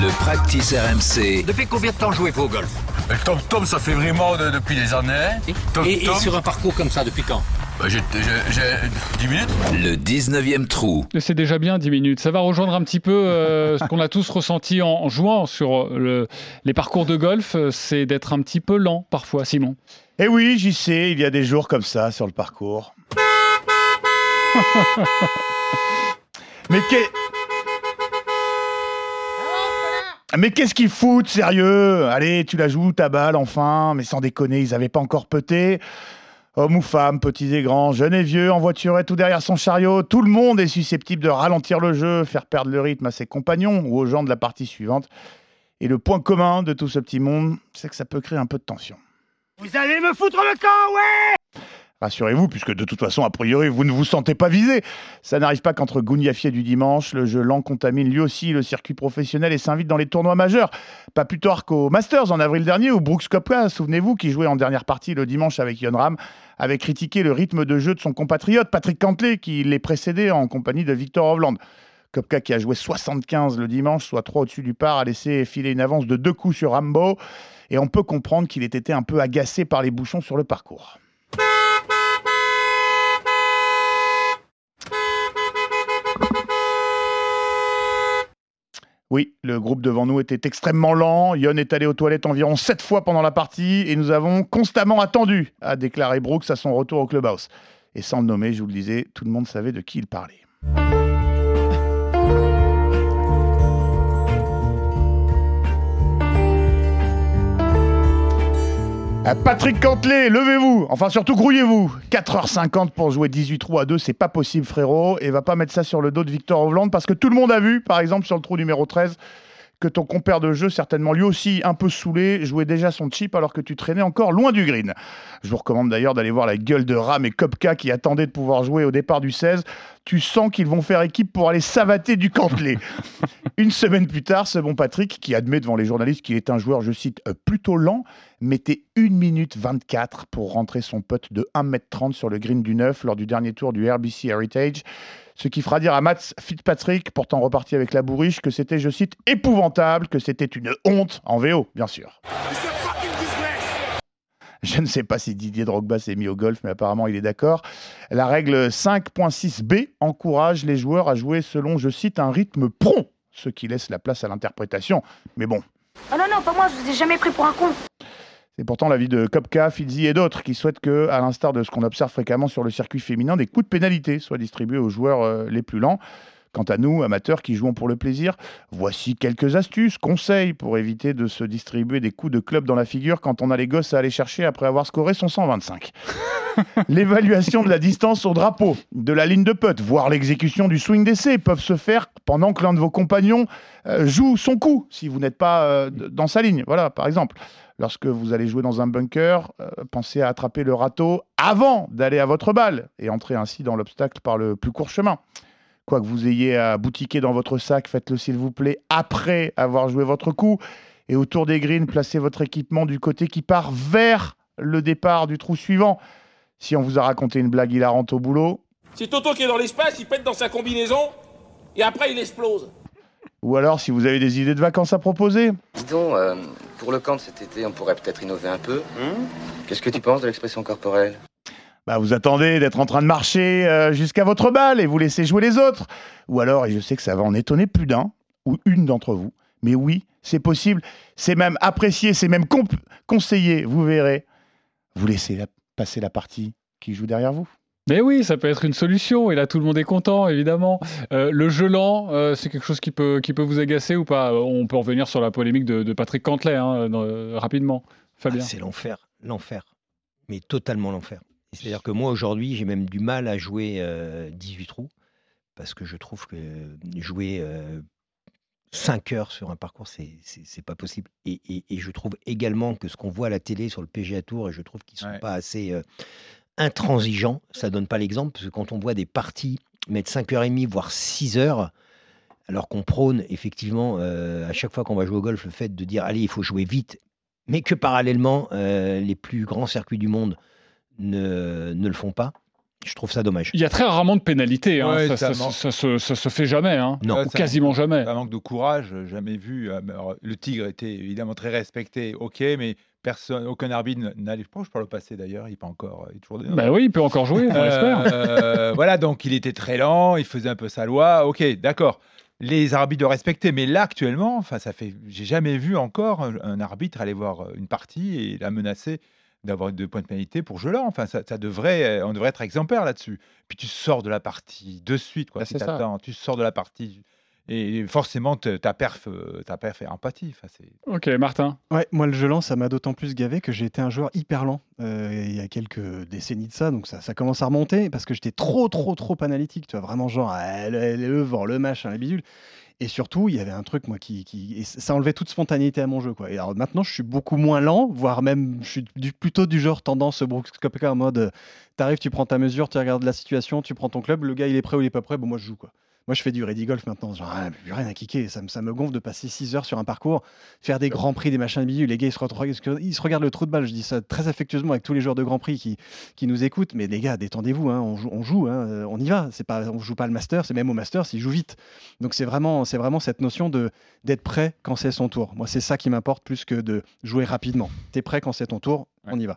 Le practice RMC. Depuis combien de temps jouez-vous au golf? Le Tom Tom, ça fait vraiment de- depuis des années. Tom et, et Tom, sur un parcours comme ça, depuis quand? Bah, j'ai j'ai- j'ai 10 minutes. Le 19e trou. C'est déjà bien 10 minutes. Ça va rejoindre un petit peu euh, ce qu'on a tous ressenti en, en jouant sur le- les parcours de golf. euh, C'est d'être un petit peu lent parfois, Simon. Eh oui, j'y sais, il y a des jours comme ça sur le parcours. Mais qu'est... Mais qu'est-ce qu'ils foutent, sérieux? Allez, tu la joues, ta balle, enfin. Mais sans déconner, ils avaient pas encore peté. Hommes ou femmes, petits et grands, jeunes et vieux, en voiture et tout derrière son chariot, tout le monde est susceptible de ralentir le jeu, faire perdre le rythme à ses compagnons ou aux gens de la partie suivante. Et le point commun de tout ce petit monde, c'est que ça peut créer un peu de tension. Vous allez me foutre le camp, ouais Rassurez-vous, puisque de toute façon, a priori, vous ne vous sentez pas visé. Ça n'arrive pas qu'entre Gouniafier du dimanche, le jeu lent contamine lui aussi le circuit professionnel et s'invite dans les tournois majeurs. Pas plus tard qu'au Masters en avril dernier, où Brooks Koepka, souvenez-vous, qui jouait en dernière partie le dimanche avec Yon Ram, avait critiqué le rythme de jeu de son compatriote Patrick Cantley, qui les précédait en compagnie de Victor Hovland. Kopka, qui a joué 75 le dimanche, soit 3 au-dessus du par, a laissé filer une avance de deux coups sur Rambo. Et on peut comprendre qu'il ait été un peu agacé par les bouchons sur le parcours. Oui, le groupe devant nous était extrêmement lent. Yon est allé aux toilettes environ 7 fois pendant la partie et nous avons constamment attendu, a déclaré Brooks à son retour au clubhouse. Et sans le nommer, je vous le disais, tout le monde savait de qui il parlait. Patrick Cantley, levez-vous. Enfin surtout grouillez-vous. 4h50 pour jouer 18 trous à 2, c'est pas possible frérot. Et va pas mettre ça sur le dos de Victor Hovland Parce que tout le monde a vu, par exemple sur le trou numéro 13 que ton compère de jeu, certainement lui aussi un peu saoulé, jouait déjà son chip alors que tu traînais encore loin du green. Je vous recommande d'ailleurs d'aller voir la gueule de Ram et Kopka qui attendaient de pouvoir jouer au départ du 16. Tu sens qu'ils vont faire équipe pour aller savater du Cantley. Une semaine plus tard, ce bon Patrick, qui admet devant les journalistes qu'il est un joueur, je cite, euh, plutôt lent, mettait 1 minute 24 pour rentrer son putt de 1m30 sur le green du 9 lors du dernier tour du RBC Heritage. Ce qui fera dire à Mats Fitzpatrick, pourtant reparti avec la bourriche, que c'était, je cite, épouvantable, que c'était une honte, en VO, bien sûr. Je ne sais pas si Didier Drogba s'est mis au golf, mais apparemment il est d'accord. La règle 5.6b encourage les joueurs à jouer selon, je cite, un rythme prompt, ce qui laisse la place à l'interprétation. Mais bon, Oh non, non, pas moi, je vous ai jamais pris pour un con. C'est pourtant l'avis de Kopka, Fizzi et d'autres qui souhaitent que, à l'instar de ce qu'on observe fréquemment sur le circuit féminin, des coups de pénalité soient distribués aux joueurs euh, les plus lents. Quant à nous, amateurs qui jouons pour le plaisir, voici quelques astuces, conseils pour éviter de se distribuer des coups de club dans la figure quand on a les gosses à aller chercher après avoir scoré son 125. L'évaluation de la distance au drapeau, de la ligne de putt, voire l'exécution du swing d'essai peuvent se faire pendant que l'un de vos compagnons euh, joue son coup, si vous n'êtes pas euh, dans sa ligne. Voilà, par exemple. Lorsque vous allez jouer dans un bunker, euh, pensez à attraper le râteau avant d'aller à votre balle et entrer ainsi dans l'obstacle par le plus court chemin. Quoi que vous ayez à boutiquer dans votre sac, faites-le s'il vous plaît après avoir joué votre coup. Et autour des greens, placez votre équipement du côté qui part vers le départ du trou suivant. Si on vous a raconté une blague hilarante au boulot, C'est Toto qui est dans l'espace, il pète dans sa combinaison, et après il explose. ou alors si vous avez des idées de vacances à proposer, donc, euh, pour le camp de cet été, on pourrait peut-être innover un peu. Qu'est-ce que tu penses de l'expression corporelle? Bah vous attendez d'être en train de marcher euh, jusqu'à votre balle et vous laissez jouer les autres. Ou alors, et je sais que ça va en étonner plus d'un ou une d'entre vous, mais oui, c'est possible, c'est même apprécié, c'est même conseillé, vous verrez. Vous laissez la- passer la partie qui joue derrière vous. Mais oui, ça peut être une solution. Et là, tout le monde est content, évidemment. Euh, le jeu lent, euh, c'est quelque chose qui peut, qui peut vous agacer ou pas? On peut revenir sur la polémique de, de Patrick Cantley hein, dans- euh, rapidement. Fabien. Ah, c'est l'enfer, l'enfer, mais totalement l'enfer. C'est-à-dire que moi aujourd'hui, j'ai même du mal à jouer euh, 18 trous parce que je trouve que jouer 5 heures sur un parcours, c'est pas possible. Et, et- et je trouve également que ce qu'on voit à la télé sur le PGA Tour, et je trouve qu'ils sont Ouais. pas assez euh, intransigeants, ça donne pas l'exemple, parce que quand on voit des parties mettre 5h30, voire 6 heures, alors qu'on prône effectivement euh, à chaque fois qu'on va jouer au golf le fait de dire allez, il faut jouer vite, mais que parallèlement, euh, les plus grands circuits du monde ne, ne le font pas. Je trouve ça dommage. Il y a très rarement de pénalités. hein. Ouais, ça, ça ça- se, ça se fait jamais. hein. Non. Ouais, Ou quasiment jamais. Un manque de courage, euh, jamais vu. Alors, Le Tigre était évidemment très respecté, ok, mais personne, aucun arbitre n'allait. Je pense par le passé d'ailleurs, il pas encore. euh, Il est toujours dedans. Bah oui, il peut encore jouer, on l'espère. Euh, voilà, donc il était très lent, il faisait un peu sa loi. Ok, d'accord. Les arbitres de respecter, mais là actuellement, enfin, ça fait, j'ai jamais vu encore un, un arbitre aller voir une partie et la menacer d'avoir deux points de pénalité pour jeu là. Enfin, ça, ça devrait, on devrait être exemplaire là-dessus. Puis tu sors de la partie de suite, quoi. Bah, si tu sors de la partie et forcément ta perf, euh, ta perf est empathie. Enfin, c'est Ok, Martin. Ouais, moi le jeu lent, ça m'a d'autant plus gavé que j'ai été un joueur hyper lent euh, il y a quelques décennies de ça, donc ça, ça commence à remonter parce que j'étais trop, trop, trop analytique, tu vois, vraiment genre ah, le, le vent, le machin, la bidule. Et surtout, il y avait un truc, moi, qui. qui et ça enlevait toute spontanéité à mon jeu, quoi. Et alors maintenant, je suis beaucoup moins lent, voire même, je suis du- plutôt du genre tendance Brooks Koepka en mode euh, t'arrives, tu prends ta mesure, tu regardes la situation, tu prends ton club, le gars il est prêt ou il est pas prêt, bon, moi je joue, quoi. Moi, je fais du ready golf maintenant. Genre, ah, plus rien à kicker. Ça, me- ça me gonfle de passer 6 heures sur un parcours, faire des grands prix, des machins bidules. Les gars, ils se, retrouvent- ils se regardent le trou de balle. Je dis ça très affectueusement avec tous les joueurs de Grand Prix qui, qui nous écoutent. Mais les gars, détendez-vous. hein, on joue, on, joue hein, euh, on y va. C'est pas, on joue pas le master. C'est même au master, ils jouent vite. Donc, c'est vraiment, c'est vraiment cette notion de d'être prêt quand c'est son tour. Moi, c'est ça qui m'importe plus que de jouer rapidement. T'es prêt quand c'est ton tour, on y va.